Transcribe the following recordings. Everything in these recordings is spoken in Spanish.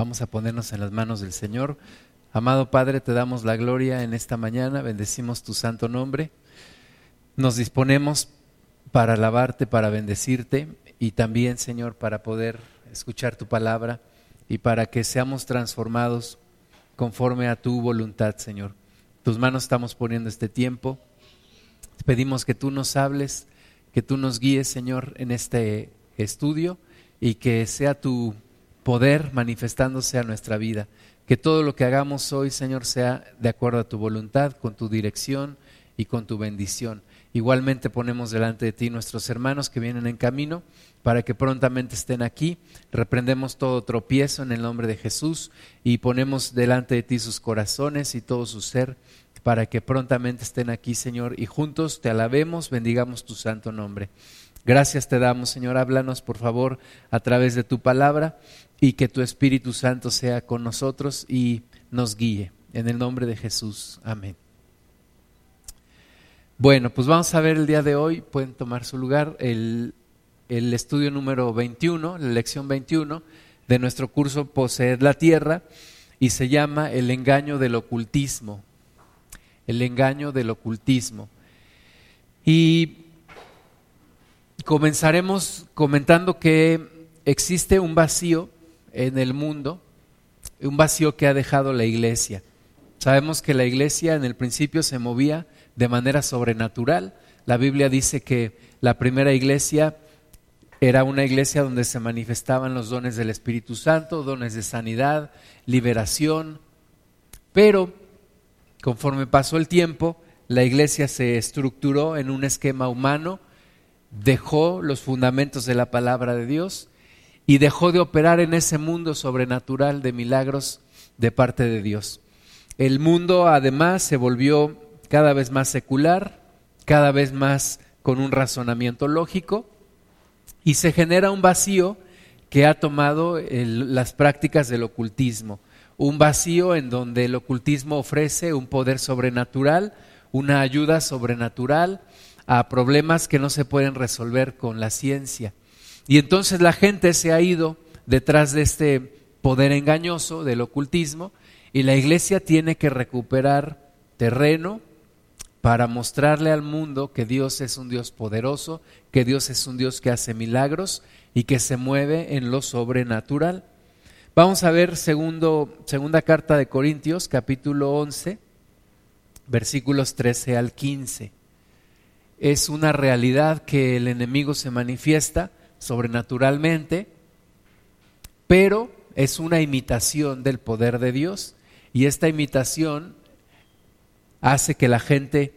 Vamos a ponernos en las manos del Señor. Amado Padre, te damos la gloria en esta mañana, bendecimos tu santo nombre. Nos disponemos para alabarte, para bendecirte y también, Señor, para poder escuchar tu palabra y para que seamos transformados conforme a tu voluntad, Señor. Tus manos estamos poniendo este tiempo. Pedimos que tú nos hables, que tú nos guíes, Señor, en este estudio y que sea tu poder manifestándose a nuestra vida. Que todo lo que hagamos hoy, Señor, sea de acuerdo a tu voluntad, con tu dirección y con tu bendición. Igualmente ponemos delante de ti nuestros hermanos que vienen en camino para que prontamente estén aquí. Reprendemos todo tropiezo en el nombre de Jesús y ponemos delante de ti sus corazones y todo su ser para que prontamente estén aquí, Señor, y juntos te alabemos, bendigamos tu santo nombre. Gracias te damos, Señor. Háblanos, por favor, a través de tu palabra y que tu Espíritu Santo sea con nosotros y nos guíe. En el nombre de Jesús. Amén. Bueno, pues vamos a ver el día de hoy, pueden tomar su lugar, el, estudio número 21, la lección 21 de nuestro curso Poseer la Tierra y se llama El engaño del ocultismo. El engaño del ocultismo. Y comenzaremos comentando que existe un vacío en el mundo, un vacío que ha dejado la iglesia. Sabemos que la iglesia en el principio se movía de manera sobrenatural. La Biblia dice que la primera iglesia era una iglesia donde se manifestaban los dones del Espíritu Santo, dones de sanidad, liberación, pero conforme pasó el tiempo, la iglesia se estructuró en un esquema humano, dejó los fundamentos de la palabra de Dios y dejó de operar en ese mundo sobrenatural de milagros de parte de Dios. El mundo además se volvió cada vez más secular, cada vez más con un razonamiento lógico, y se genera un vacío que ha tomado las prácticas del ocultismo, un vacío en donde el ocultismo ofrece un poder sobrenatural, una ayuda sobrenatural a problemas que no se pueden resolver con la ciencia. Y entonces la gente se ha ido detrás de este poder engañoso del ocultismo y la iglesia tiene que recuperar terreno, para mostrarle al mundo que Dios es un Dios poderoso, que Dios es un Dios que hace milagros y que se mueve en lo sobrenatural. Vamos a ver segundo, segunda carta de Corintios, capítulo 11, versículos 13 al 15. Es una realidad que el enemigo se manifiesta sobrenaturalmente, pero es una imitación del poder de Dios y esta imitación hace que la gente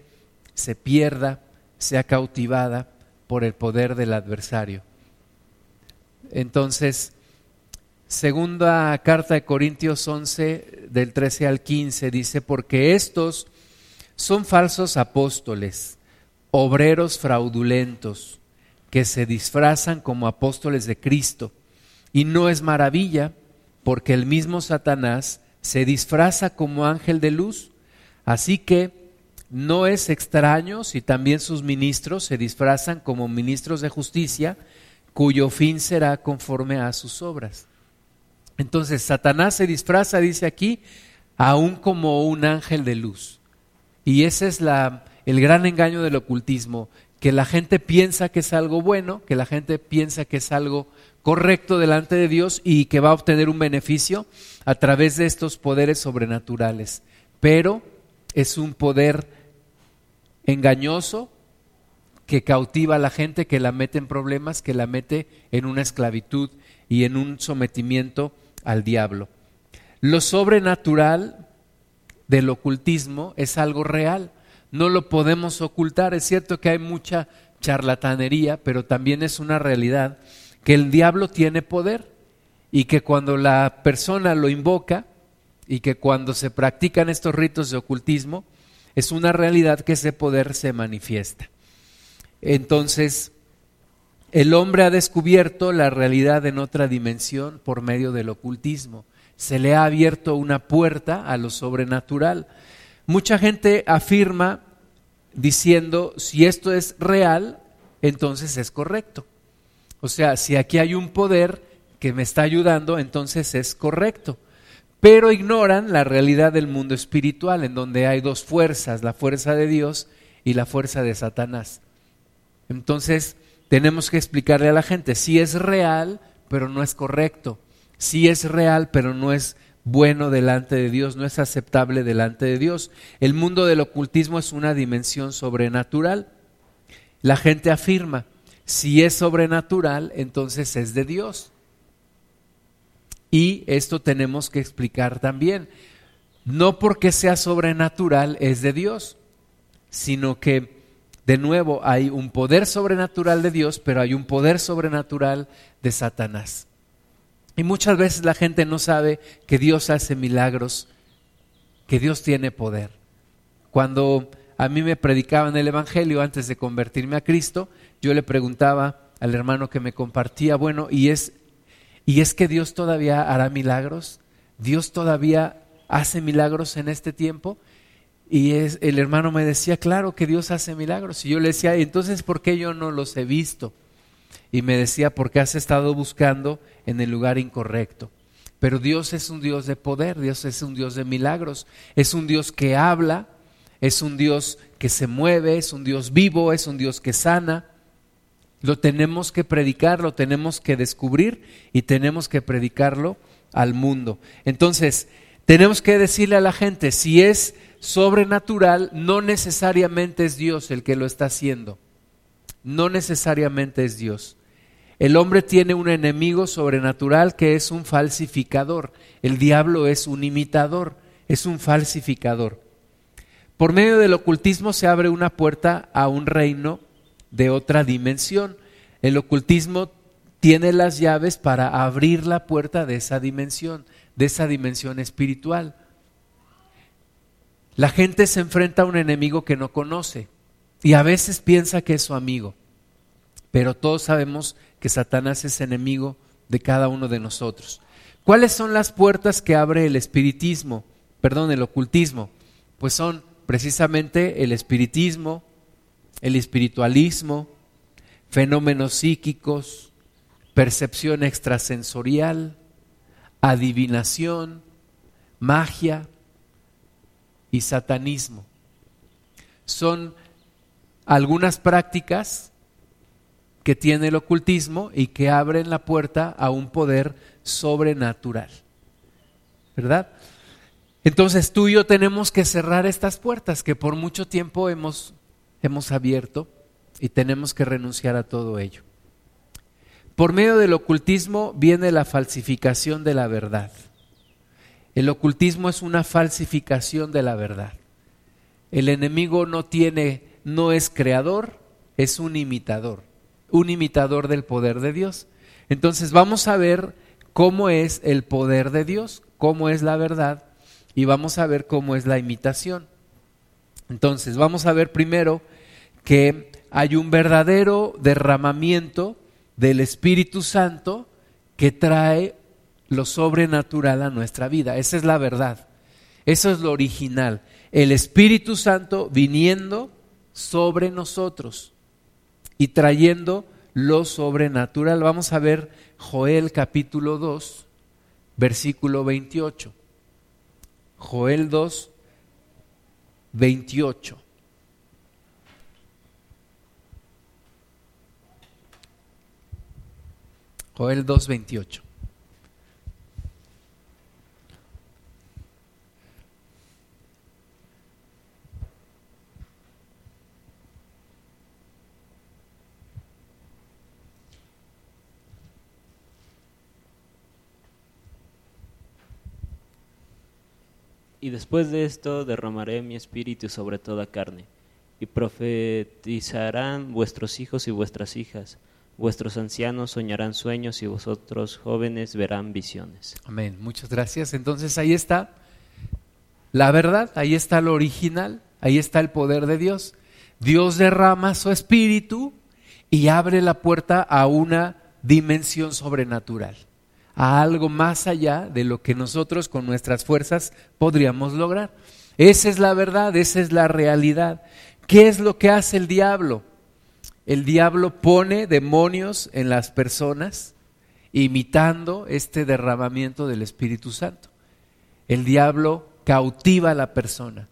se pierda, sea cautivada por el poder del adversario. Entonces, segunda carta de Corintios 11, del 13 al 15, dice, porque estos son falsos apóstoles, obreros fraudulentos, que se disfrazan como apóstoles de Cristo. Y no es maravilla, porque el mismo Satanás se disfraza como ángel de luz. Así que no es extraño si también sus ministros se disfrazan como ministros de justicia, cuyo fin será conforme a sus obras. Entonces, Satanás se disfraza, dice aquí, aún como un ángel de luz. Y ese es la, el gran engaño del ocultismo, que la gente piensa que es algo bueno, que la gente piensa que es algo correcto delante de Dios y que va a obtener un beneficio a través de estos poderes sobrenaturales. Pero es un poder engañoso que cautiva a la gente, que la mete en problemas, que la mete en una esclavitud y en un sometimiento al diablo. Lo sobrenatural del ocultismo es algo real, no lo podemos ocultar. Es cierto que hay mucha charlatanería, pero también es una realidad que el diablo tiene poder y que cuando la persona lo invoca y que cuando se practican estos ritos de ocultismo, es una realidad que ese poder se manifiesta. Entonces, el hombre ha descubierto la realidad en otra dimensión por medio del ocultismo. Se le ha abierto una puerta a lo sobrenatural. Mucha gente afirma diciendo, si esto es real, entonces es correcto. O sea, si aquí hay un poder que me está ayudando, entonces es correcto. Pero ignoran la realidad del mundo espiritual, en donde hay dos fuerzas, la fuerza de Dios y la fuerza de Satanás. Entonces, tenemos que explicarle a la gente, si es real, pero no es correcto. Si es real, pero no es bueno delante de Dios, no es aceptable delante de Dios. El mundo del ocultismo es una dimensión sobrenatural. La gente afirma, si es sobrenatural, entonces es de Dios. Y esto tenemos que explicar también. No porque sea sobrenatural es de Dios, sino que de nuevo hay un poder sobrenatural de Dios, pero hay un poder sobrenatural de Satanás. Y muchas veces la gente no sabe que Dios hace milagros, que Dios tiene poder. Cuando a mí me predicaban el Evangelio antes de convertirme a Cristo, yo le preguntaba al hermano que me compartía, bueno, ¿y es, ¿y es que Dios todavía hará milagros? ¿Dios todavía hace milagros en este tiempo? Y es, el hermano me decía, claro que Dios hace milagros. Y yo le decía, entonces, ¿por qué yo no los he visto? Y me decía, porque has estado buscando en el lugar incorrecto. Pero Dios es un Dios de poder, Dios es un Dios de milagros, es un Dios que habla, es un Dios que se mueve, es un Dios vivo, es un Dios que sana. Lo tenemos que predicar, lo tenemos que descubrir y tenemos que predicarlo al mundo. Entonces, tenemos que decirle a la gente, si es sobrenatural, no necesariamente es Dios el que lo está haciendo. No necesariamente es Dios. El hombre tiene un enemigo sobrenatural que es un falsificador. El diablo es un imitador, es un falsificador. Por medio del ocultismo se abre una puerta a un reino de otra dimensión. El ocultismo tiene las llaves para abrir la puerta de esa dimensión, de esa dimensión espiritual. La gente se enfrenta a un enemigo que no conoce y a veces piensa que es su amigo, pero todos sabemos que Satanás es enemigo de cada uno de nosotros. ¿Cuáles son las puertas que abre el espiritismo? Perdón, el ocultismo. Pues son precisamente el espiritismo, el espiritualismo, fenómenos psíquicos, percepción extrasensorial, adivinación, magia y satanismo. Son algunas prácticas que tiene el ocultismo y que abren la puerta a un poder sobrenatural. ¿Verdad? Entonces tú y yo tenemos que cerrar estas puertas que por mucho tiempo hemos, hemos abierto y tenemos que renunciar a todo ello. Por medio del ocultismo viene la falsificación de la verdad. El ocultismo es una falsificación de la verdad. El enemigo no tiene, no es creador, es un imitador un imitador del poder de Dios. Entonces vamos a ver cómo es el poder de Dios, cómo es la verdad y vamos a ver cómo es la imitación. Entonces vamos a ver primero que hay un verdadero derramamiento del Espíritu Santo que trae lo sobrenatural a nuestra vida. Esa es la verdad. Eso es lo original. El Espíritu Santo viniendo sobre nosotros y trayendo lo sobrenatural. Vamos a ver Joel capítulo 2, versículo 28. Joel 2, 28. Joel 2, 28. Y después de esto derramaré mi espíritu sobre toda carne, y profetizarán vuestros hijos y vuestras hijas, vuestros ancianos soñarán sueños y vosotros jóvenes verán visiones. Amén, muchas gracias. Entonces ahí está la verdad, ahí está lo original, ahí está el poder de Dios. Dios derrama su espíritu y abre la puerta a una dimensión sobrenatural a algo más allá de lo que nosotros con nuestras fuerzas podríamos lograr. Esa es la verdad, esa es la realidad. ¿Qué es lo que hace el diablo? El diablo pone demonios en las personas imitando este derramamiento del Espíritu Santo. El diablo cautiva a la persona.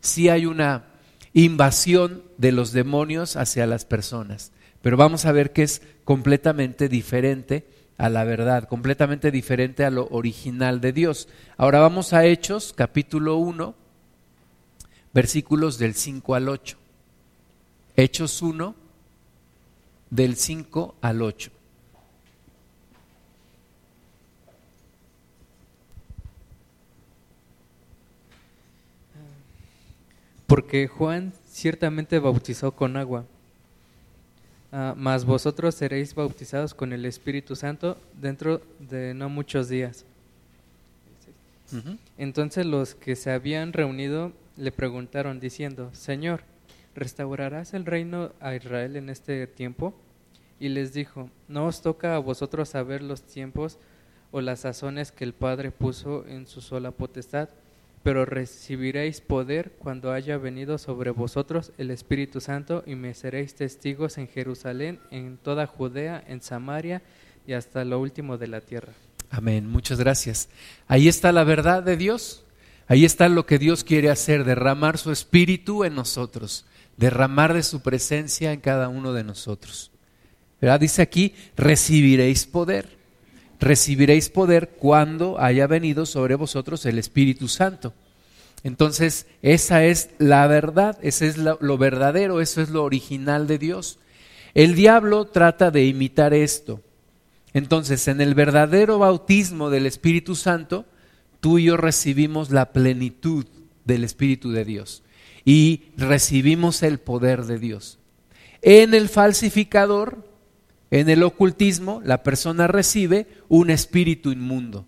Sí hay una invasión de los demonios hacia las personas, pero vamos a ver que es completamente diferente a la verdad, completamente diferente a lo original de Dios. Ahora vamos a Hechos, capítulo 1, versículos del 5 al 8. Hechos 1, del 5 al 8. Porque Juan ciertamente bautizó con agua, uh, mas vosotros seréis bautizados con el Espíritu Santo dentro de no muchos días. Uh -huh. Entonces los que se habían reunido le preguntaron diciendo, Señor, ¿restaurarás el reino a Israel en este tiempo? Y les dijo, no os toca a vosotros saber los tiempos o las sazones que el Padre puso en su sola potestad, pero recibiréis poder cuando haya venido sobre vosotros el Espíritu Santo y me seréis testigos en Jerusalén, en toda Judea, en Samaria y hasta lo último de la tierra. Amén, muchas gracias. Ahí está la verdad de Dios, ahí está lo que Dios quiere hacer, derramar su Espíritu en nosotros, derramar de su presencia en cada uno de nosotros. ¿Verdad? Dice aquí, recibiréis poder recibiréis poder cuando haya venido sobre vosotros el Espíritu Santo. Entonces, esa es la verdad, ese es lo, lo, verdadero, eso es lo original de Dios. El diablo trata de imitar esto. Entonces, en el verdadero bautismo del Espíritu Santo, tú y yo recibimos la plenitud del Espíritu de Dios y recibimos el poder de Dios. En el falsificador, en el ocultismo, la persona recibe un espíritu inmundo.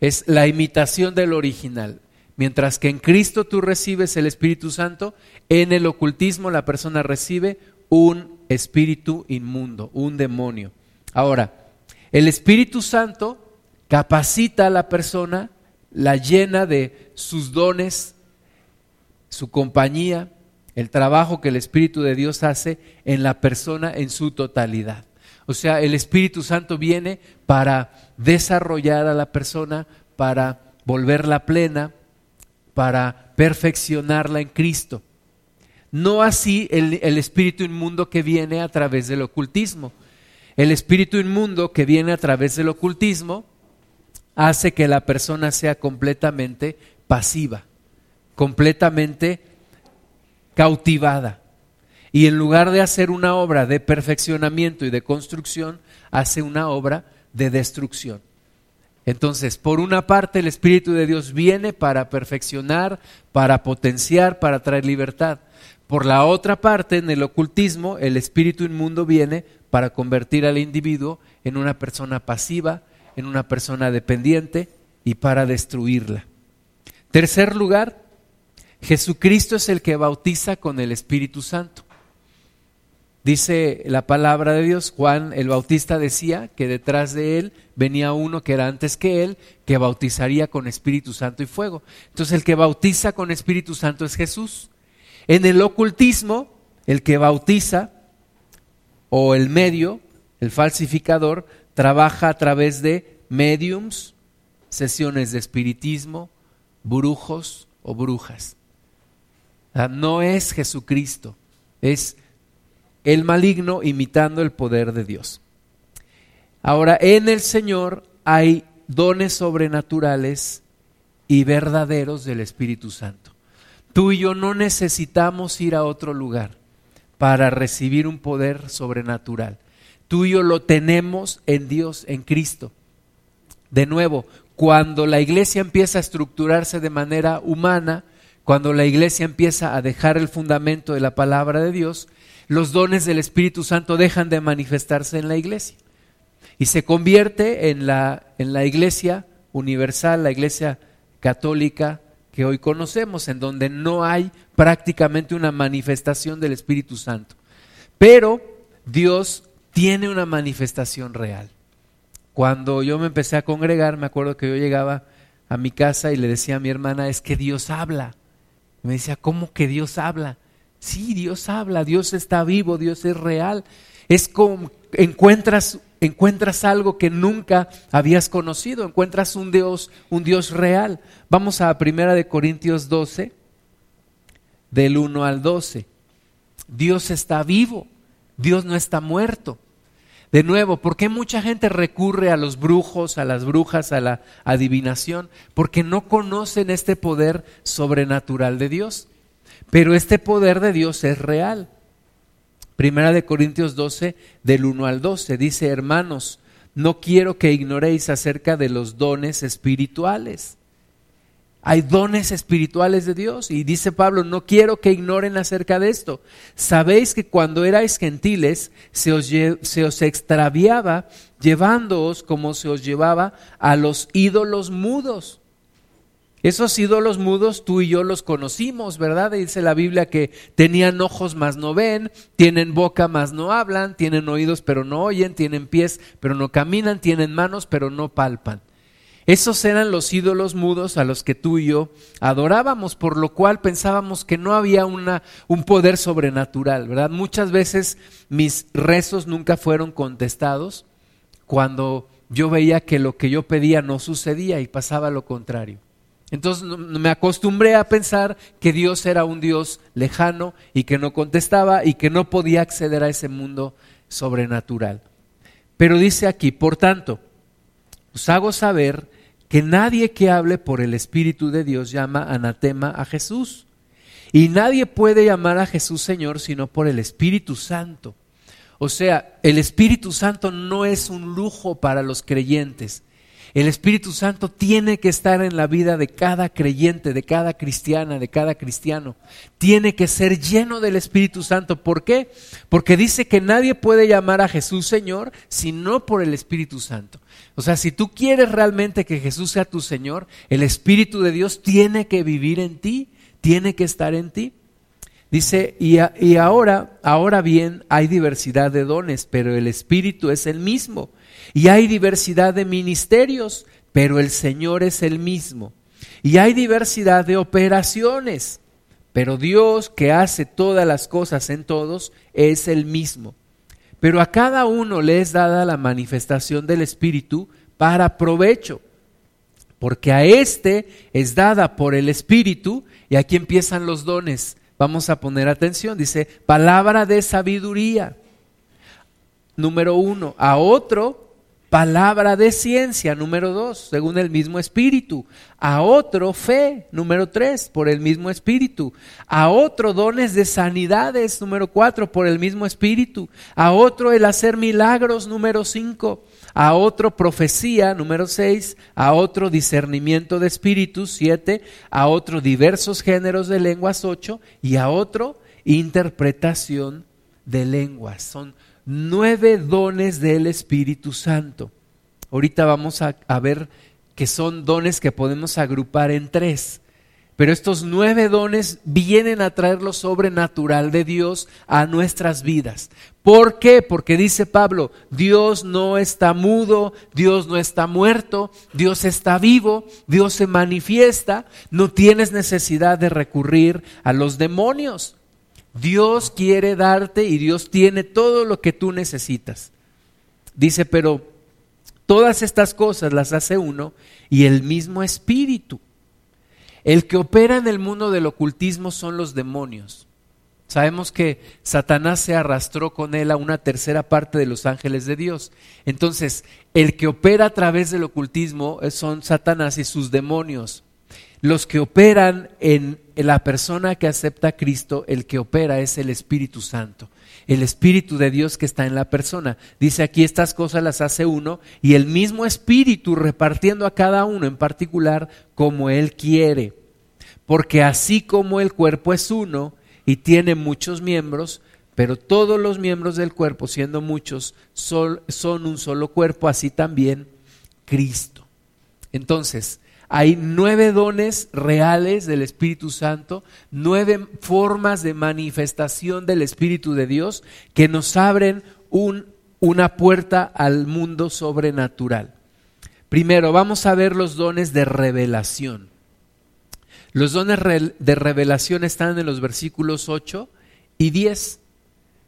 Es la imitación del original. Mientras que en Cristo tú recibes el Espíritu Santo, en el ocultismo la persona recibe un espíritu inmundo, un demonio. Ahora, el Espíritu Santo capacita a la persona, la llena de sus dones, su compañía, el trabajo que el Espíritu de Dios hace en la persona en su totalidad. O sea, el Espíritu Santo viene para desarrollar a la persona, para volverla plena, para perfeccionarla en Cristo. No así el, espíritu inmundo que viene a través del ocultismo. El espíritu inmundo que viene a través del ocultismo hace que la persona sea completamente pasiva, completamente cautivada. Y en lugar de hacer una obra de perfeccionamiento y de construcción, hace una obra de destrucción. Entonces, por una parte, el Espíritu de Dios viene para perfeccionar, para potenciar, para traer libertad. Por la otra parte, en el ocultismo, el espíritu inmundo viene para convertir al individuo en una persona pasiva, en una persona dependiente y para destruirla. Tercer lugar, Jesucristo es el que bautiza con el Espíritu Santo. Dice la palabra de Dios, Juan el Bautista decía que detrás de él venía uno que era antes que él, que bautizaría con Espíritu Santo y fuego. Entonces el que bautiza con Espíritu Santo es Jesús. En el ocultismo, el que bautiza o el medio, el falsificador, trabaja a través de mediums, sesiones de espiritismo, brujos o brujas. No es Jesucristo, es el maligno imitando el poder de Dios. Ahora, en el Señor hay dones sobrenaturales y verdaderos del Espíritu Santo. Tú y yo no necesitamos ir a otro lugar para recibir un poder sobrenatural. Tú y yo lo tenemos en Dios, en Cristo. De nuevo, cuando la iglesia empieza a estructurarse de manera humana, cuando la iglesia empieza a dejar el fundamento de la palabra de Dios, los dones del Espíritu Santo dejan de manifestarse en la iglesia y se convierte en la, en la iglesia universal, la iglesia católica que hoy conocemos, en donde no hay prácticamente una manifestación del Espíritu Santo. Pero Dios tiene una manifestación real. Cuando yo me empecé a congregar, me acuerdo que yo llegaba a mi casa y le decía a mi hermana, es que Dios habla. Me decía, ¿cómo que Dios habla? Sí, Dios habla, Dios está vivo, Dios es real. Es como, encuentras, encuentras algo que nunca habías conocido, encuentras un Dios, un Dios real. Vamos a Primera de Corintios 12, del 1 al 12. Dios está vivo, Dios no está muerto. De nuevo, ¿por qué mucha gente recurre a los brujos, a las brujas, a la adivinación? Porque no conocen este poder sobrenatural de Dios. Pero este poder de Dios es real. Primera de Corintios 12, del 1 al 12, dice, hermanos, no quiero que ignoréis acerca de los dones espirituales. Hay dones espirituales de Dios y dice Pablo, no quiero que ignoren acerca de esto. Sabéis que cuando erais gentiles se os, se os extraviaba llevándoos como se os llevaba a los ídolos mudos esos ídolos mudos tú y yo los conocimos, ¿verdad? Dice la Biblia que tenían ojos mas no ven, tienen boca mas no hablan, tienen oídos pero no oyen, tienen pies pero no caminan, tienen manos pero no palpan. Esos eran los ídolos mudos a los que tú y yo adorábamos, por lo cual pensábamos que no había una, un poder sobrenatural, ¿verdad? Muchas veces mis rezos nunca fueron contestados cuando yo veía que lo que yo pedía no sucedía y pasaba lo contrario. Entonces me acostumbré a pensar que Dios era un Dios lejano y que no contestaba y que no podía acceder a ese mundo sobrenatural. Pero dice aquí, por tanto, os hago saber que nadie que hable por el Espíritu de Dios llama anatema a Jesús. Y nadie puede llamar a Jesús Señor sino por el Espíritu Santo. O sea, el Espíritu Santo no es un lujo para los creyentes. El Espíritu Santo tiene que estar en la vida de cada creyente, de cada cristiana, de cada cristiano. Tiene que ser lleno del Espíritu Santo. ¿Por qué? Porque dice que nadie puede llamar a Jesús Señor sino por el Espíritu Santo. O sea, si tú quieres realmente que Jesús sea tu Señor, el Espíritu de Dios tiene que vivir en ti, tiene que estar en ti. Dice, y, y, ahora, ahora bien, hay diversidad de dones, pero el Espíritu es el mismo. Y hay diversidad de ministerios, pero el Señor es el mismo. Y hay diversidad de operaciones, pero Dios que hace todas las cosas en todos es el mismo. Pero a cada uno le es dada la manifestación del Espíritu para provecho, porque a éste es dada por el Espíritu, y aquí empiezan los dones. Vamos a poner atención, dice, palabra de sabiduría. Número uno, a otro palabra de ciencia, número dos, según el mismo espíritu. A otro fe, número tres, por el mismo espíritu. A otro dones de sanidades, número cuatro, por el mismo espíritu. A otro el hacer milagros, número cinco. A otro profecía, número seis. A otro discernimiento de espíritus, siete. A otro diversos géneros de lenguas, ocho. Y a otro interpretación de lenguas. Son nueve dones del Espíritu Santo. Ahorita vamos a, ver que son dones que podemos agrupar en tres. Pero estos nueve dones vienen a traer lo sobrenatural de Dios a nuestras vidas. ¿Por qué? Porque dice Pablo, Dios no está mudo, Dios no está muerto, Dios está vivo, Dios se manifiesta, no tienes necesidad de recurrir a los demonios. Dios quiere darte y Dios tiene todo lo que tú necesitas. Dice, pero todas estas cosas las hace uno y el mismo espíritu. El que opera en el mundo del ocultismo son los demonios. Sabemos que Satanás se arrastró con él a una tercera parte de los ángeles de Dios. Entonces, el que opera a través del ocultismo son Satanás y sus demonios. Los que operan en la persona que acepta a Cristo, el que opera es el Espíritu Santo, el Espíritu de Dios que está en la persona. Dice aquí estas cosas las hace uno y el mismo Espíritu repartiendo a cada uno en particular como Él quiere. Porque así como el cuerpo es uno y tiene muchos miembros, pero todos los miembros del cuerpo, siendo muchos, son, un solo cuerpo, así también Cristo. Entonces, hay nueve dones reales del Espíritu Santo, nueve formas de manifestación del Espíritu de Dios que nos abren una puerta al mundo sobrenatural. Primero, vamos a ver los dones de revelación. Los dones de revelación están en los versículos 8 y 10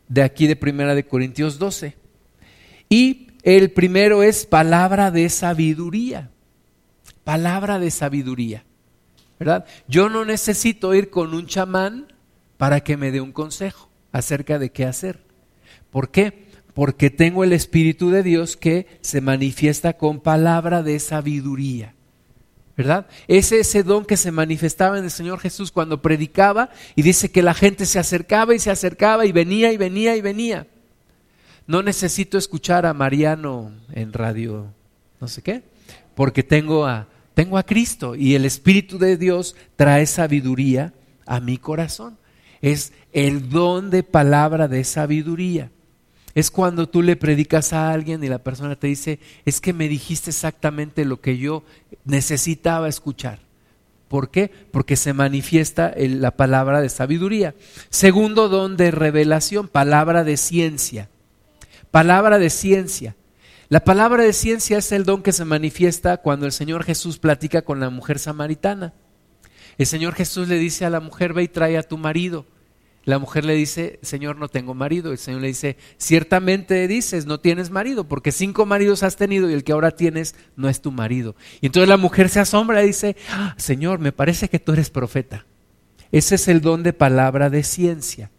de aquí de Primera de Corintios 12. Y el primero es palabra de sabiduría. Palabra de sabiduría. ¿Verdad? Yo no necesito ir con un chamán para que me dé un consejo acerca de qué hacer. ¿Por qué? Porque tengo el Espíritu de Dios que se manifiesta con palabra de sabiduría. ¿verdad? Es ese don que se manifestaba en el Señor Jesús cuando predicaba y dice que la gente se acercaba y se acercaba y venía y venía y venía. No necesito escuchar a Mariano en radio, no sé qué, porque tengo a, tengo a Cristo y el Espíritu de Dios trae sabiduría a mi corazón. Es el don de palabra de sabiduría. Es cuando tú le predicas a alguien y la persona te dice, es que me dijiste exactamente lo que yo necesitaba escuchar. ¿Por qué? Porque se manifiesta la palabra de sabiduría. Segundo don de revelación, palabra de ciencia. Palabra de ciencia. La palabra de ciencia es el don que se manifiesta cuando el Señor Jesús platica con la mujer samaritana. El Señor Jesús le dice a la mujer, ve y trae a tu marido. La mujer le dice, Señor, no tengo marido. El Señor le dice, ciertamente dices, no tienes marido, porque cinco maridos has tenido y el que ahora tienes no es tu marido. Y entonces la mujer se asombra y dice, ah, Señor, me parece que tú eres profeta. Ese es el don de palabra de ciencia.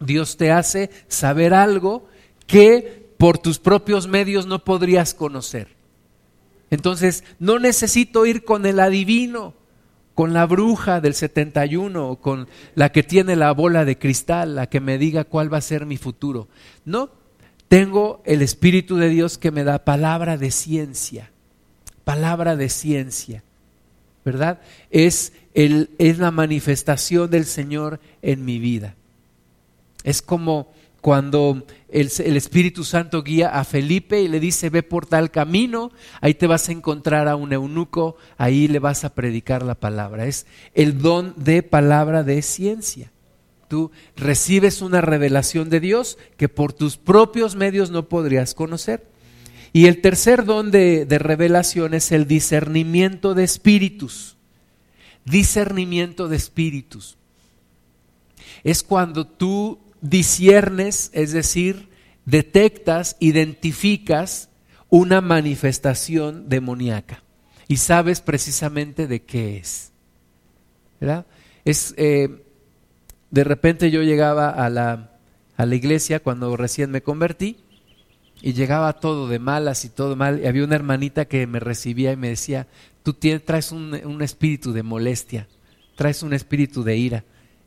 Dios te hace saber algo que por tus propios medios no podrías conocer. Entonces, no necesito ir con el adivino con la bruja del 71 o con la que tiene la bola de cristal, la que me diga cuál va a ser mi futuro. No, tengo el Espíritu de Dios que me da palabra de ciencia, palabra de ciencia, ¿verdad? Es, el, es la manifestación del Señor en mi vida. Es como cuando el, Espíritu Santo guía a Felipe y le dice, ve por tal camino, ahí te vas a encontrar a un eunuco, ahí le vas a predicar la palabra. Es el don de palabra de ciencia. Tú recibes una revelación de Dios que por tus propios medios no podrías conocer. Y el tercer don de, de revelación es el discernimiento de espíritus. Discernimiento de espíritus. Es cuando tú disiernes, es decir, detectas, identificas una manifestación demoníaca y sabes precisamente de qué es. ¿Verdad? Es, eh, de repente yo llegaba a la, a la iglesia cuando recién me convertí y llegaba todo de malas y todo mal. Y había una hermanita que me recibía y me decía, tú traes un, un espíritu de molestia, traes un espíritu de ira.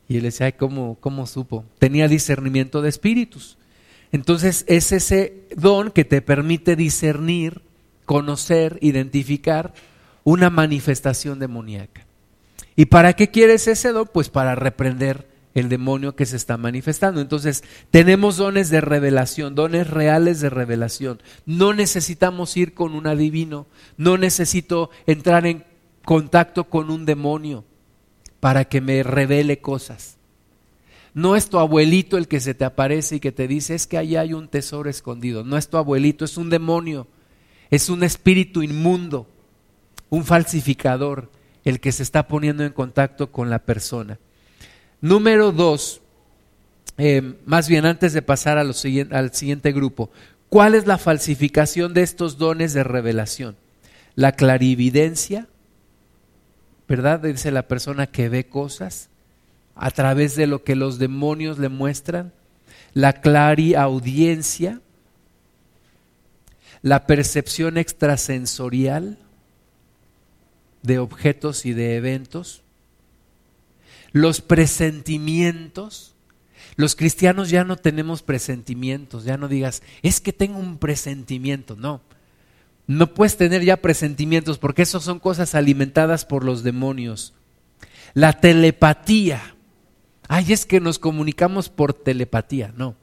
Y él decía, ¿cómo, ¿cómo supo? Tenía discernimiento de espíritus. Entonces es ese don que te permite discernir, conocer, identificar una manifestación demoníaca. ¿Y para qué quieres ese don? Pues para reprender el demonio que se está manifestando. Entonces, tenemos dones de revelación, dones reales de revelación. No necesitamos ir con un adivino, no necesito entrar en contacto con un demonio para que me revele cosas. No es tu abuelito el que se te aparece y que te dice, es que allá hay un tesoro escondido. No es tu abuelito, es un demonio, es un espíritu inmundo, un falsificador, el que se está poniendo en contacto con la persona. Número dos, eh, más bien antes de pasar al siguiente grupo, ¿cuál es la falsificación de estos dones de revelación? La clarividencia, ¿verdad? Dice la persona que ve cosas a través de lo que los demonios le muestran, la clariaudiencia, la percepción extrasensorial de objetos y de eventos, los presentimientos. Los cristianos ya no tenemos presentimientos, ya no digas, es que tengo un presentimiento, no. No puedes tener ya presentimientos porque eso son cosas alimentadas por los demonios. La telepatía. Ay, es que nos comunicamos por telepatía. No.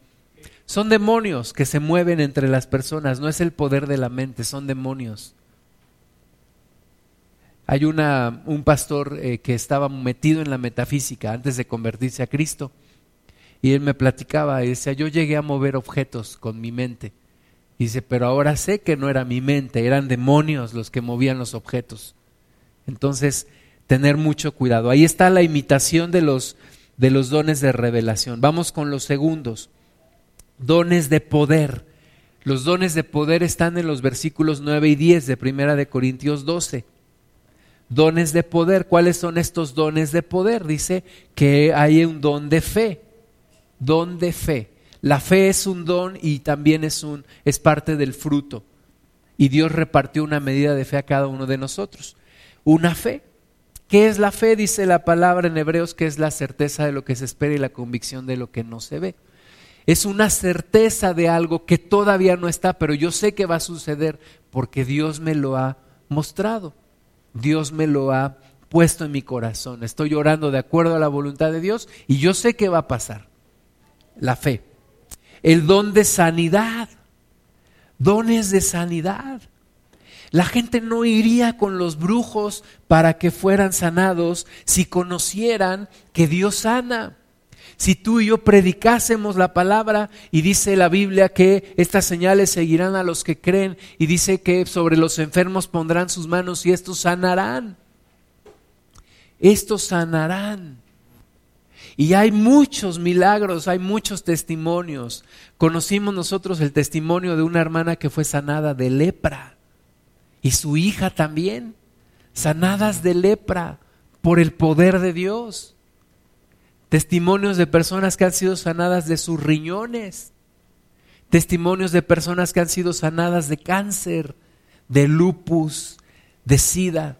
Son demonios que se mueven entre las personas. No es el poder de la mente, son demonios. Hay una, un pastor eh, que estaba metido en la metafísica antes de convertirse a Cristo. Y él me platicaba y decía, yo llegué a mover objetos con mi mente. Dice, pero ahora sé que no era mi mente, eran demonios los que movían los objetos. Entonces, tener mucho cuidado. Ahí está la imitación de los, de los dones de revelación. Vamos con los segundos. Dones de poder. Los dones de poder están en los versículos 9 y 10 de Primera de Corintios 12. Dones de poder, ¿cuáles son estos dones de poder? Dice que hay un don de fe. Don de fe. La fe es un don y también es un es parte del fruto. Y Dios repartió una medida de fe a cada uno de nosotros. Una fe. ¿Qué es la fe? Dice la palabra en Hebreos que es la certeza de lo que se espera y la convicción de lo que no se ve. Es una certeza de algo que todavía no está, pero yo sé que va a suceder porque Dios me lo ha mostrado. Dios me lo ha puesto en mi corazón. Estoy orando de acuerdo a la voluntad de Dios y yo sé que va a pasar. La fe. El don de sanidad. Dones de sanidad. La gente no iría con los brujos para que fueran sanados si conocieran que Dios sana. Si tú y yo predicásemos la palabra y dice la Biblia que estas señales seguirán a los que creen y dice que sobre los enfermos pondrán sus manos y estos sanarán. Estos sanarán. Y hay muchos milagros, hay muchos testimonios. Conocimos nosotros el testimonio de una hermana que fue sanada de lepra y su hija también, sanadas de lepra por el poder de Dios. Testimonios de personas que han sido sanadas de sus riñones. Testimonios de personas que han sido sanadas de cáncer, de lupus, de sida.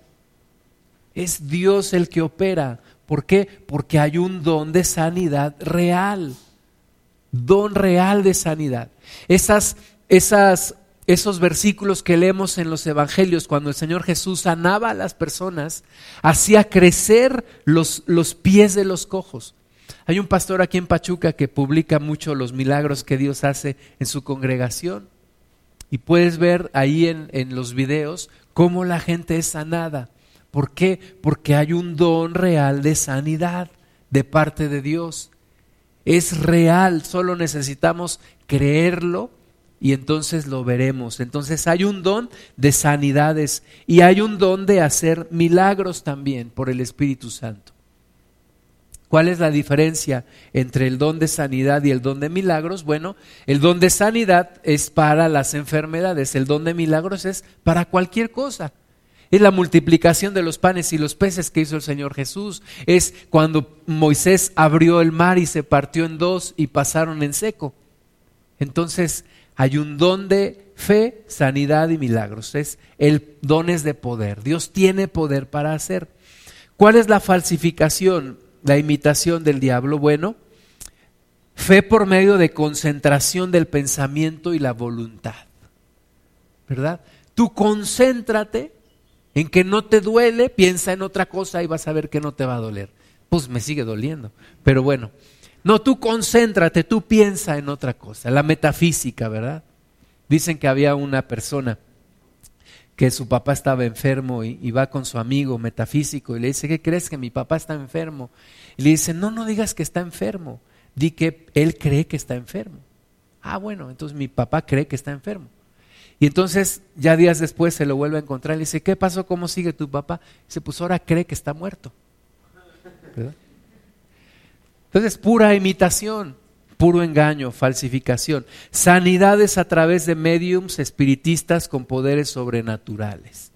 Es Dios el que opera. ¿Por qué? Porque hay un don de sanidad real. Don real de sanidad. Esas, esas esos versículos que leemos en los evangelios cuando el Señor Jesús sanaba a las personas, hacía crecer los, los pies de los cojos. Hay un pastor aquí en Pachuca que publica mucho los milagros que Dios hace en su congregación. Y puedes ver ahí en, en los videos cómo la gente es sanada. ¿Por qué? Porque hay un don real de sanidad de parte de Dios. Es real, solo necesitamos creerlo y entonces lo veremos. Entonces hay un don de sanidades y hay un don de hacer milagros también por el Espíritu Santo. ¿Cuál es la diferencia entre el don de sanidad y el don de milagros? Bueno, el don de sanidad es para las enfermedades, el don de milagros es para cualquier cosa. Es la multiplicación de los panes y los peces que hizo el Señor Jesús. Es cuando Moisés abrió el mar y se partió en dos y pasaron en seco. Entonces, hay un don de fe, sanidad y milagros. Es el dones de poder. Dios tiene poder para hacer. ¿Cuál es la falsificación, la imitación del diablo? Bueno, fe por medio de concentración del pensamiento y la voluntad. ¿Verdad? Tú concéntrate en que no te duele, piensa en otra cosa y vas a ver que no te va a doler. Pues me sigue doliendo. Pero bueno, no, tú concéntrate, tú piensa en otra cosa, la metafísica, ¿verdad? Dicen que había una persona que su papá estaba enfermo y, va con su amigo metafísico y le dice, ¿qué crees que mi papá está enfermo? Y le dice, no, no digas que está enfermo, di que él cree que está enfermo. Ah, bueno, entonces mi papá cree que está enfermo. Y entonces ya días después se lo vuelve a encontrar y le dice, ¿qué pasó? ¿Cómo sigue tu papá? dice, pues ahora cree que está muerto. Entonces, pura imitación, puro engaño, falsificación. Sanidades a través de mediums espiritistas con poderes sobrenaturales.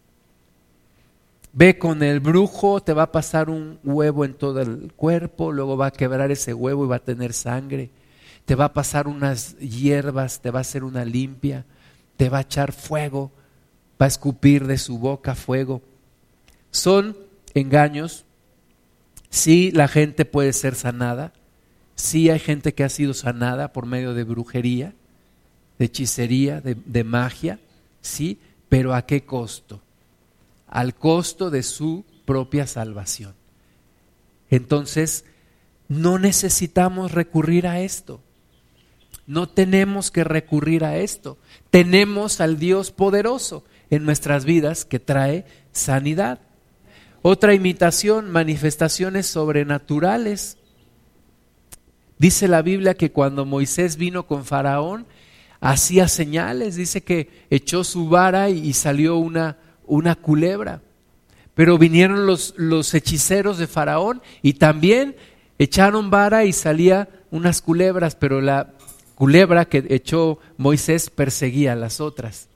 Ve con el brujo, te va a pasar un huevo en todo el cuerpo, luego va a quebrar ese huevo y va a tener sangre. Te va a pasar unas hierbas, te va a hacer una limpia, te va a echar fuego, va a escupir de su boca fuego. Son engaños Sí, la gente puede ser sanada. Sí hay gente que ha sido sanada por medio de brujería, de hechicería, de, magia. Sí, pero ¿a qué costo? Al costo de su propia salvación. Entonces, no necesitamos recurrir a esto. No tenemos que recurrir a esto. Tenemos al Dios poderoso en nuestras vidas que trae sanidad. Otra imitación, manifestaciones sobrenaturales. Dice la Biblia que cuando Moisés vino con Faraón, hacía señales, dice que echó su vara y salió una, una culebra. Pero vinieron los, los hechiceros de Faraón y también echaron vara y salía unas culebras, pero la, culebra que echó Moisés perseguía a las otras.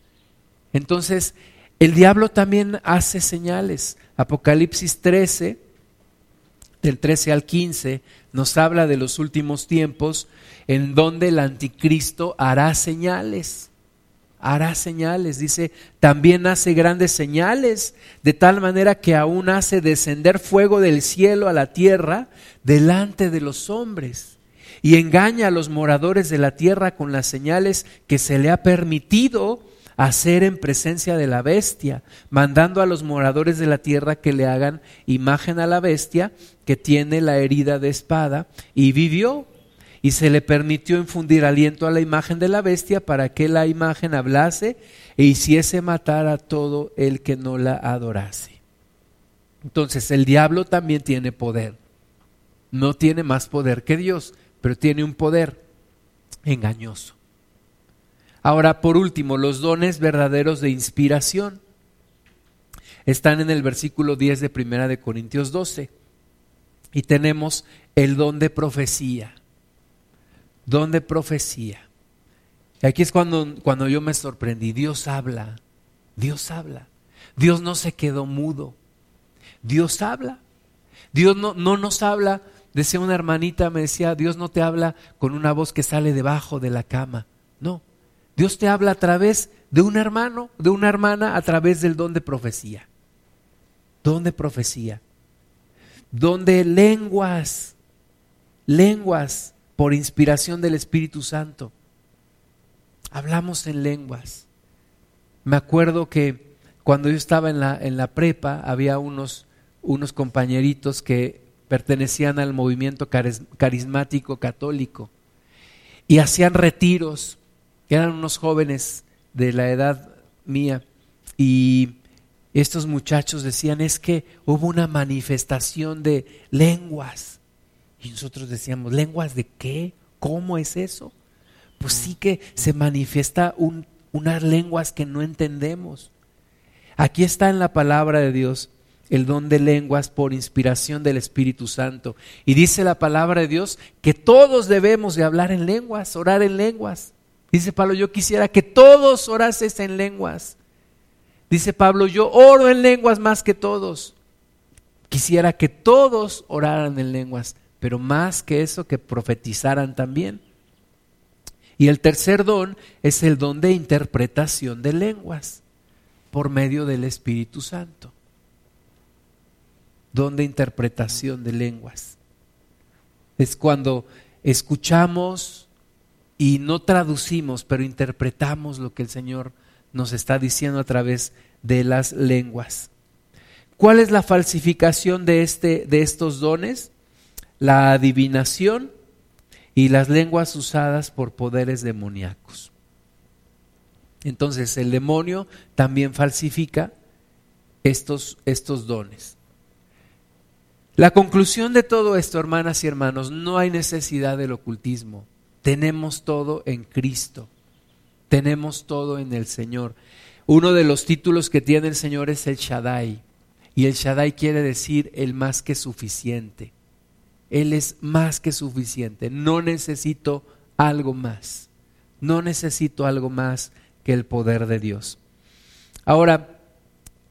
Entonces, el diablo también hace señales. Apocalipsis 13, del 13 al 15, nos habla de los últimos tiempos en donde el anticristo hará señales. Hará señales, dice, también hace grandes señales, de tal manera que aún hace descender fuego del cielo a la tierra delante de los hombres y engaña a los moradores de la tierra con las señales que se le ha permitido hacer en presencia de la bestia, mandando a los moradores de la tierra que le hagan imagen a la bestia que tiene la herida de espada y vivió. Y se le permitió infundir aliento a la imagen de la bestia para que la imagen hablase e hiciese matar a todo el que no la adorase. Entonces el diablo también tiene poder. No tiene más poder que Dios, pero tiene un poder engañoso. Ahora, por último, los dones verdaderos de inspiración están en el versículo 10 de Primera de Corintios 12. Y tenemos el don de profecía. Don de profecía. Y aquí es cuando, cuando yo me sorprendí. Dios habla. Dios habla. Dios no se quedó mudo. Dios habla. Dios no, no nos habla. Decía una hermanita, me decía, Dios no te habla con una voz que sale debajo de la cama. No. Dios te habla a través de un hermano, de una hermana, a través del don de profecía. Don de profecía. Don de lenguas. Lenguas por inspiración del Espíritu Santo. Hablamos en lenguas. Me acuerdo que cuando yo estaba en la, en la prepa había unos, unos compañeritos que pertenecían al movimiento carismático católico y hacían retiros eran unos jóvenes de la edad mía y estos muchachos decían es que hubo una manifestación de lenguas y nosotros decíamos lenguas de qué cómo es eso pues sí que se manifiesta unas lenguas que no entendemos. Aquí está en la palabra de Dios el don de lenguas por inspiración del Espíritu Santo. Y dice la palabra de Dios que todos debemos de hablar en lenguas, orar en lenguas. Dice Pablo, yo quisiera que todos orases en lenguas. Dice Pablo, yo oro en lenguas más que todos. Quisiera que todos oraran en lenguas, pero más que eso, que profetizaran también. Y el tercer don es el don de interpretación de lenguas por medio del Espíritu Santo. Don de interpretación de lenguas. Es cuando escuchamos y no traducimos, pero interpretamos lo que el Señor nos está diciendo a través de las lenguas. ¿Cuál es la falsificación de, este, de estos dones? La adivinación y las lenguas usadas por poderes demoníacos. Entonces el demonio también falsifica estos, estos dones. La conclusión de todo esto, hermanas y hermanos, no hay necesidad del ocultismo. Tenemos todo en Cristo. Tenemos todo en el Señor. Uno de los títulos que tiene el Señor es el Shaddai. Y el Shaddai quiere decir el más que suficiente. Él es más que suficiente. No necesito algo más. No necesito algo más que el poder de Dios. Ahora,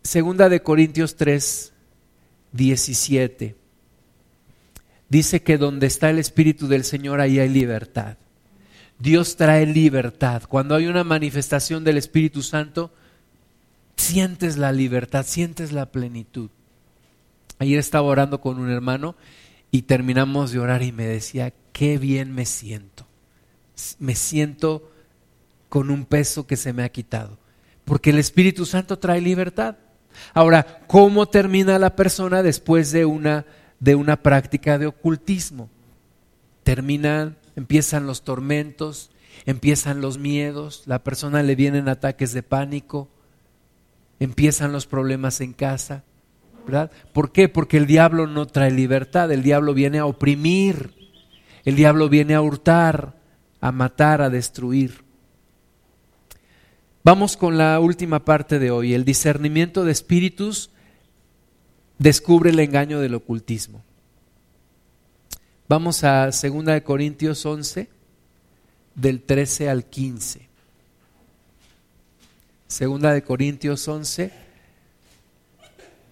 segunda de Corintios 3, 17 dice que donde está el Espíritu del Señor, ahí hay libertad. Dios trae libertad. Cuando hay una manifestación del Espíritu Santo, sientes la libertad, sientes la plenitud. Ayer estaba orando con un hermano y terminamos de orar y me decía, qué bien me siento. Me siento con un peso que se me ha quitado. Porque el Espíritu Santo trae libertad. Ahora, ¿cómo termina la persona después de una de una práctica de ocultismo. Terminan, empiezan los tormentos, empiezan los miedos, la persona le vienen ataques de pánico, empiezan los problemas en casa, ¿verdad? ¿Por qué? Porque el diablo no trae libertad, el diablo viene a oprimir, el diablo viene a hurtar, a matar, a destruir. Vamos con la última parte de hoy, el discernimiento de espíritus descubre el engaño del ocultismo. Vamos a 2 Corintios 11, del 13 al 15. Segunda de Corintios 11,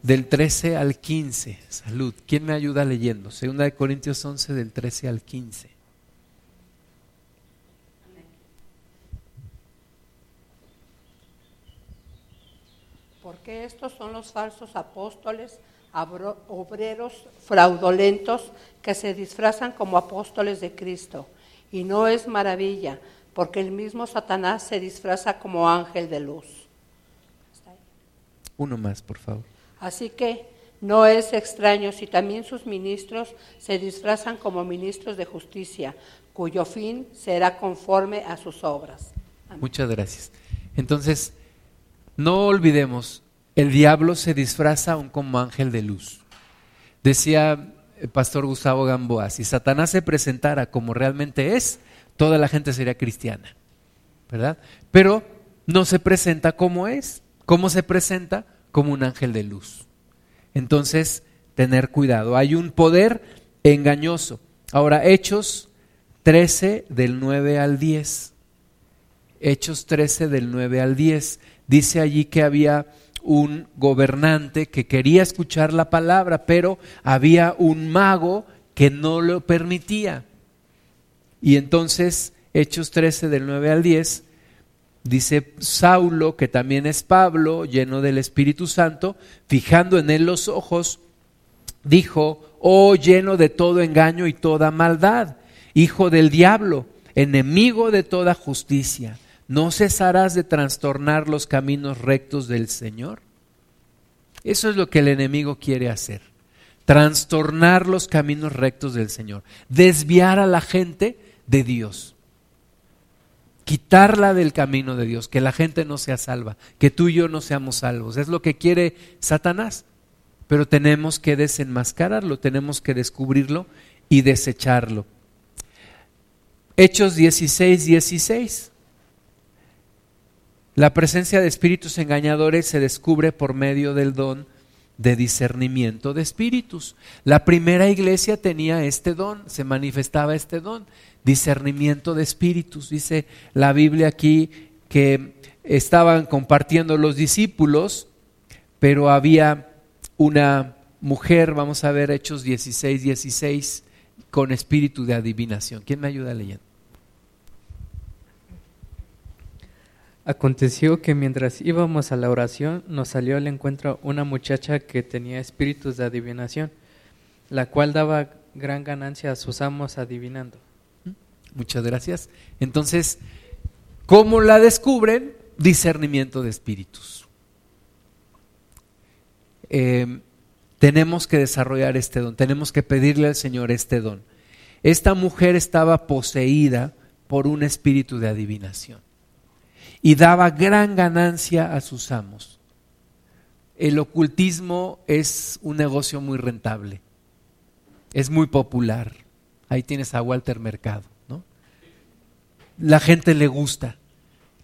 del 13 al 15. Salud. ¿Quién me ayuda leyendo? Segunda de Corintios 11, del 13 al 15. Porque estos son los falsos apóstoles, obreros fraudulentos que se disfrazan como apóstoles de Cristo. Y no es maravilla, porque el mismo Satanás se disfraza como ángel de luz. Uno más, por favor. Así que no es extraño si también sus ministros se disfrazan como ministros de justicia, cuyo fin será conforme a sus obras. Muchas gracias. Entonces, no olvidemos, el diablo se disfraza aún como ángel de luz. Decía el pastor Gustavo Gamboa, si Satanás se presentara como realmente es, toda la gente sería cristiana, ¿verdad? Pero no se presenta como es. ¿Cómo se presenta? Como un ángel de luz. Entonces, tener cuidado. Hay un poder engañoso. Ahora, Hechos 13 del 9 al 10. Hechos 13 del 9 al 10 dice allí que había un gobernante que quería escuchar la palabra, pero había un mago que no lo permitía. Y entonces, Hechos 13 del 9 al 10, dice Saulo, que también es Pablo, lleno del Espíritu Santo, fijando en él los ojos, dijo, oh lleno de todo engaño y toda maldad, hijo del diablo, enemigo de toda justicia ¿no cesarás de trastornar los caminos rectos del Señor? Eso es lo que el enemigo quiere hacer, trastornar los caminos rectos del Señor, desviar a la gente de Dios, quitarla del camino de Dios, que la gente no sea salva, que tú y yo no seamos salvos. Es lo que quiere Satanás, pero tenemos que desenmascararlo, tenemos que descubrirlo y desecharlo. Hechos 16, 16. La presencia de espíritus engañadores se descubre por medio del don de discernimiento de espíritus. La primera iglesia tenía este don, se manifestaba este don, discernimiento de espíritus. Dice la Biblia aquí que estaban compartiendo los discípulos, pero había una mujer, vamos a ver Hechos 16, 16, con espíritu de adivinación. ¿Quién me ayuda leyendo? Aconteció que mientras íbamos a la oración nos salió al encuentro una muchacha que tenía espíritus de adivinación, la cual daba gran ganancia a sus amos adivinando. Muchas gracias. Entonces, ¿cómo la descubren? Discernimiento de espíritus. Em, tenemos que desarrollar este don, tenemos que pedirle al Señor este don. Esta mujer estaba poseída por un espíritu de adivinación y daba gran ganancia a sus amos. El ocultismo es un negocio muy rentable, es muy popular. Ahí tienes a Walter Mercado, ¿no? La gente le gusta,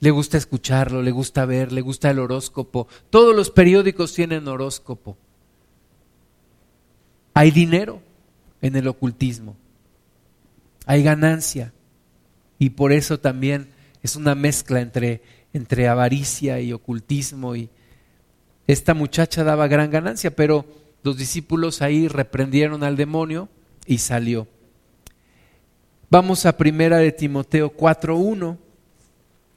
le gusta escucharlo, le gusta ver, le gusta el horóscopo. Todos los periódicos tienen horóscopo. Hay dinero en el ocultismo, hay ganancia y por eso también es una mezcla entre, entre avaricia y ocultismo. Y esta muchacha daba gran ganancia, pero los discípulos ahí reprendieron al demonio y salió. Vamos a primera de Timoteo 4.1.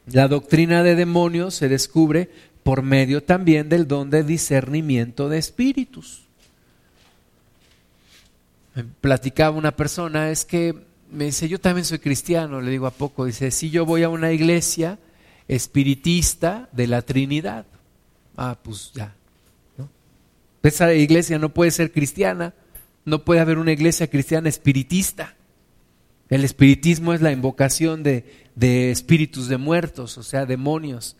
La doctrina de demonios se descubre por medio también del don de discernimiento de espíritus. Me platicaba una persona, es que me dice, yo también soy cristiano, le digo a poco, dice, si yo voy a una iglesia espiritista de la Trinidad. Ah, pues ya. ¿no? Esa iglesia no puede ser cristiana, no puede haber una iglesia cristiana espiritista. El espiritismo es la invocación de, de espíritus de muertos, o sea, demonios.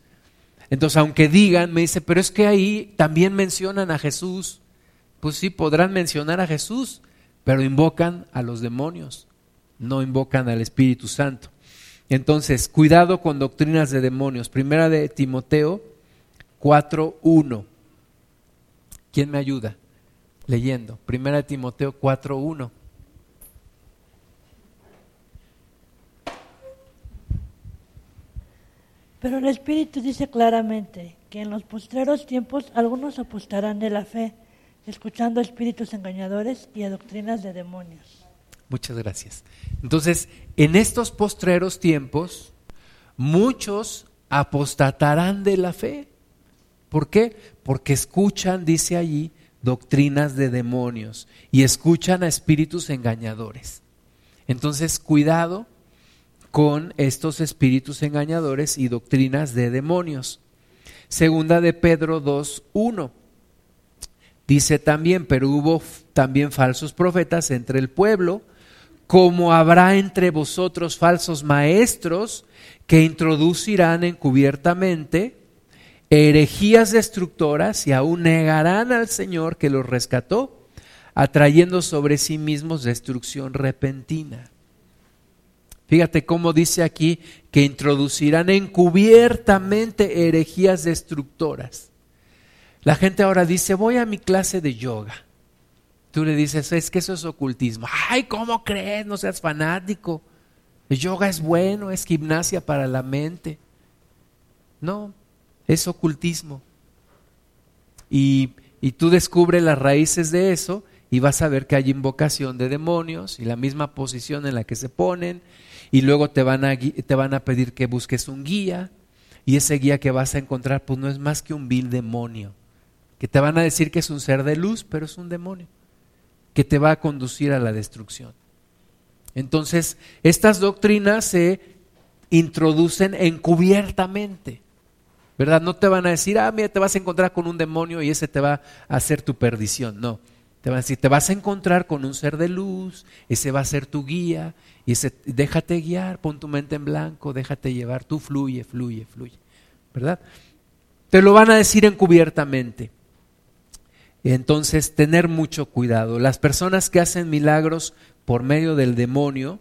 Entonces, aunque digan, me dice, pero es que ahí también mencionan a Jesús. Pues sí, podrán mencionar a Jesús, pero invocan a los demonios no invocan al Espíritu Santo. Entonces, cuidado con doctrinas de demonios. Primera de Timoteo 4.1. ¿Quién me ayuda? Leyendo. Primera de Timoteo 4.1. Pero el Espíritu dice claramente que en los postreros tiempos algunos apostarán de la fe, escuchando espíritus engañadores y a doctrinas de demonios. Muchas gracias. Entonces, en estos postreros tiempos, muchos apostatarán de la fe. ¿Por qué? Porque escuchan, dice allí, doctrinas de demonios y escuchan a espíritus engañadores. Entonces, cuidado con estos espíritus engañadores y doctrinas de demonios. Segunda de Pedro 2.1. Dice también, pero hubo también falsos profetas entre el pueblo, como habrá entre vosotros falsos maestros que introducirán encubiertamente herejías destructoras y aún negarán al Señor que los rescató, atrayendo sobre sí mismos destrucción repentina. Fíjate cómo dice aquí que introducirán encubiertamente herejías destructoras. La gente ahora dice, voy a mi clase de yoga. Tú le dices, es que eso es ocultismo. Ay, ¿cómo crees? No seas fanático. El yoga es bueno, es gimnasia para la mente. No, es ocultismo. Y, y tú descubres las raíces de eso y vas a ver que hay invocación de demonios y la misma posición en la que se ponen y luego te van a, te van a pedir que busques un guía y ese guía que vas a encontrar pues no es más que un vil demonio, que te van a decir que es un ser de luz, pero es un demonio, que te va a conducir a la destrucción. Entonces, estas doctrinas se introducen encubiertamente. ¿verdad? No te van a decir, ah, mira, te vas a encontrar con un demonio y ese te va a hacer tu perdición. No, te van a decir, te vas a encontrar con un ser de luz, ese va a ser tu guía, y ese, déjate guiar, pon tu mente en blanco, déjate llevar, tú fluye, fluye, fluye, ¿verdad? Te lo van a decir encubiertamente. Entonces, tener mucho cuidado. Las personas que hacen milagros por medio del demonio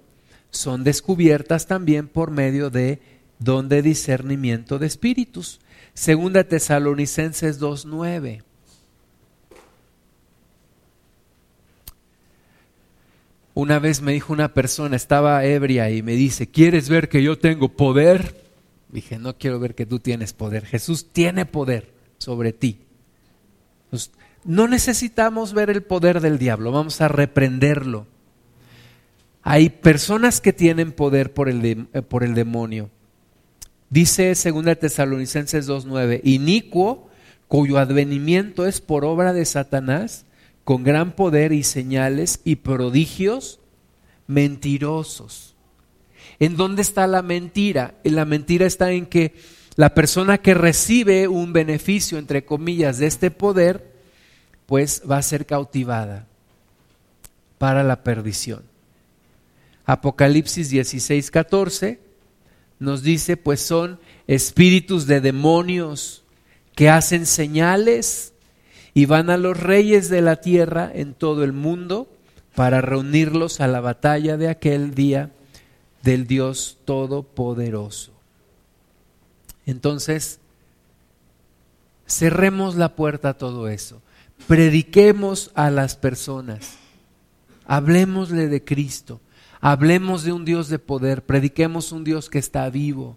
son descubiertas también por medio de don de discernimiento de espíritus. Segunda Tesalonicenses 2.9. Una vez me dijo una persona, estaba ebria y me dice, ¿quieres ver que yo tengo poder? Dije, no quiero ver que tú tienes poder. Jesús tiene poder sobre ti. No necesitamos ver el poder del diablo, vamos a reprenderlo. Hay personas que tienen poder por el, eh, por el demonio. Dice 2 Tesalonicenses 2.9, inicuo cuyo advenimiento es por obra de Satanás, con gran poder y señales y prodigios mentirosos. ¿En dónde está la mentira? La mentira está en que la persona que recibe un beneficio, entre comillas, de este poder, pues va a ser cautivada para la perdición. Apocalipsis 16, 14 nos dice, pues son espíritus de demonios que hacen señales y van a los reyes de la tierra en todo el mundo para reunirlos a la batalla de aquel día del Dios Todopoderoso. Entonces, cerremos la puerta a todo eso, prediquemos a las personas, hablemosle de Cristo, Hablemos de un Dios de poder, prediquemos un Dios que está vivo.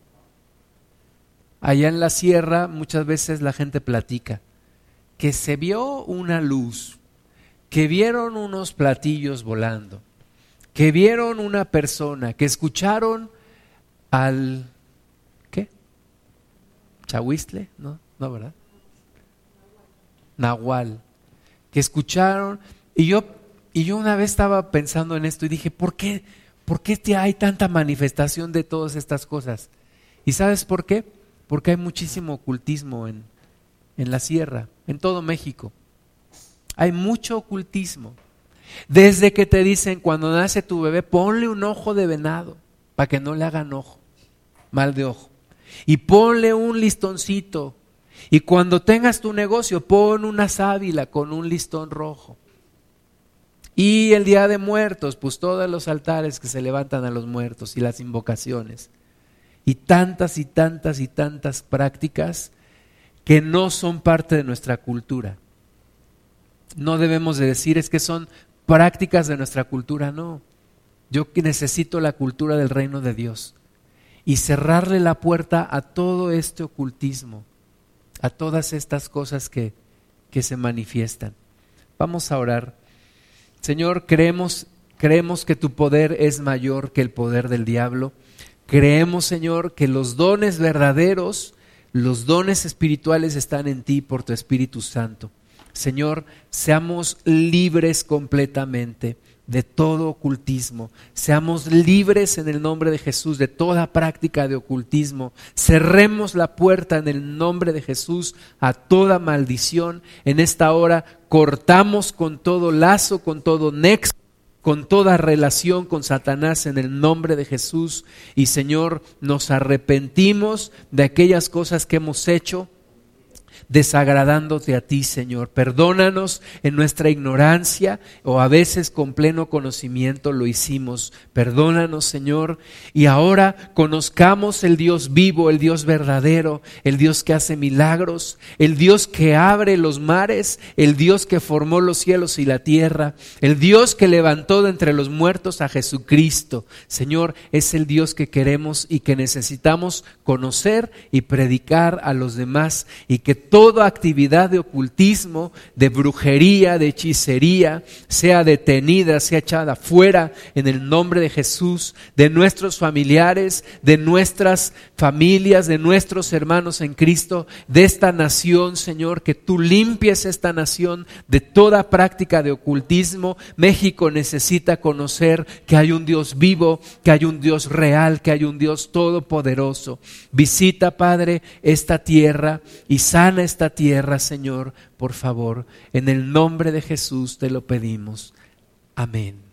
Allá en la sierra muchas veces la gente platica que se vio una luz, que vieron unos platillos volando, que vieron una persona, que escucharon al ¿qué? Chahuistle, ¿no? No, ¿verdad? Nahual, que escucharon y yo y yo una vez estaba pensando en esto y dije, ¿por qué, ¿por qué hay tanta manifestación de todas estas cosas? ¿Y sabes por qué? Porque hay muchísimo ocultismo en, en la sierra, en todo México. Hay mucho ocultismo. Desde que te dicen, cuando nace tu bebé, ponle un ojo de venado para que no le hagan ojo, mal de ojo. Y ponle un listoncito. Y cuando tengas tu negocio, pon una sábila con un listón rojo. Y el Día de Muertos, pues todos los altares que se levantan a los muertos y las invocaciones. Y tantas y tantas y tantas prácticas que no son parte de nuestra cultura. No debemos de decir es que son prácticas de nuestra cultura, no. Yo necesito la cultura del reino de Dios. y cerrarle la puerta a todo este ocultismo, a todas estas cosas que, que se manifiestan. Vamos a orar. Señor, creemos, creemos que tu poder es mayor que el poder del diablo. Creemos, Señor, que los dones verdaderos, los dones espirituales están en ti por tu Espíritu Santo. Señor, seamos libres completamente de todo ocultismo. Seamos libres en el nombre de Jesús de toda práctica de ocultismo. Cerremos la puerta en el nombre de Jesús a toda maldición. En esta hora cortamos con todo lazo, con todo nexo con toda relación con Satanás en el nombre de Jesús. Y Señor, nos arrepentimos de aquellas cosas que hemos hecho desagradándote a ti, Señor. Perdónanos en nuestra ignorancia o a veces con pleno conocimiento lo hicimos. Perdónanos, Señor. Y ahora conozcamos el Dios vivo, el Dios verdadero, el Dios que hace milagros, el Dios que abre los mares, el Dios que formó los cielos y la tierra, el Dios que levantó de entre los muertos a Jesucristo. Señor, es el Dios que queremos y que necesitamos conocer y predicar a los demás y que toda actividad de ocultismo, de brujería, de hechicería, sea detenida, sea echada fuera en el nombre de Jesús, de nuestros familiares, de nuestras familias, de nuestros hermanos en Cristo, de esta nación, Señor, que tú limpies esta nación de toda práctica de ocultismo. México necesita conocer que hay un Dios vivo, que hay un Dios real, que hay un Dios todopoderoso. Visita, Padre, esta tierra y esta tierra, Señor, por favor. En el nombre de Jesús te lo pedimos. Amén.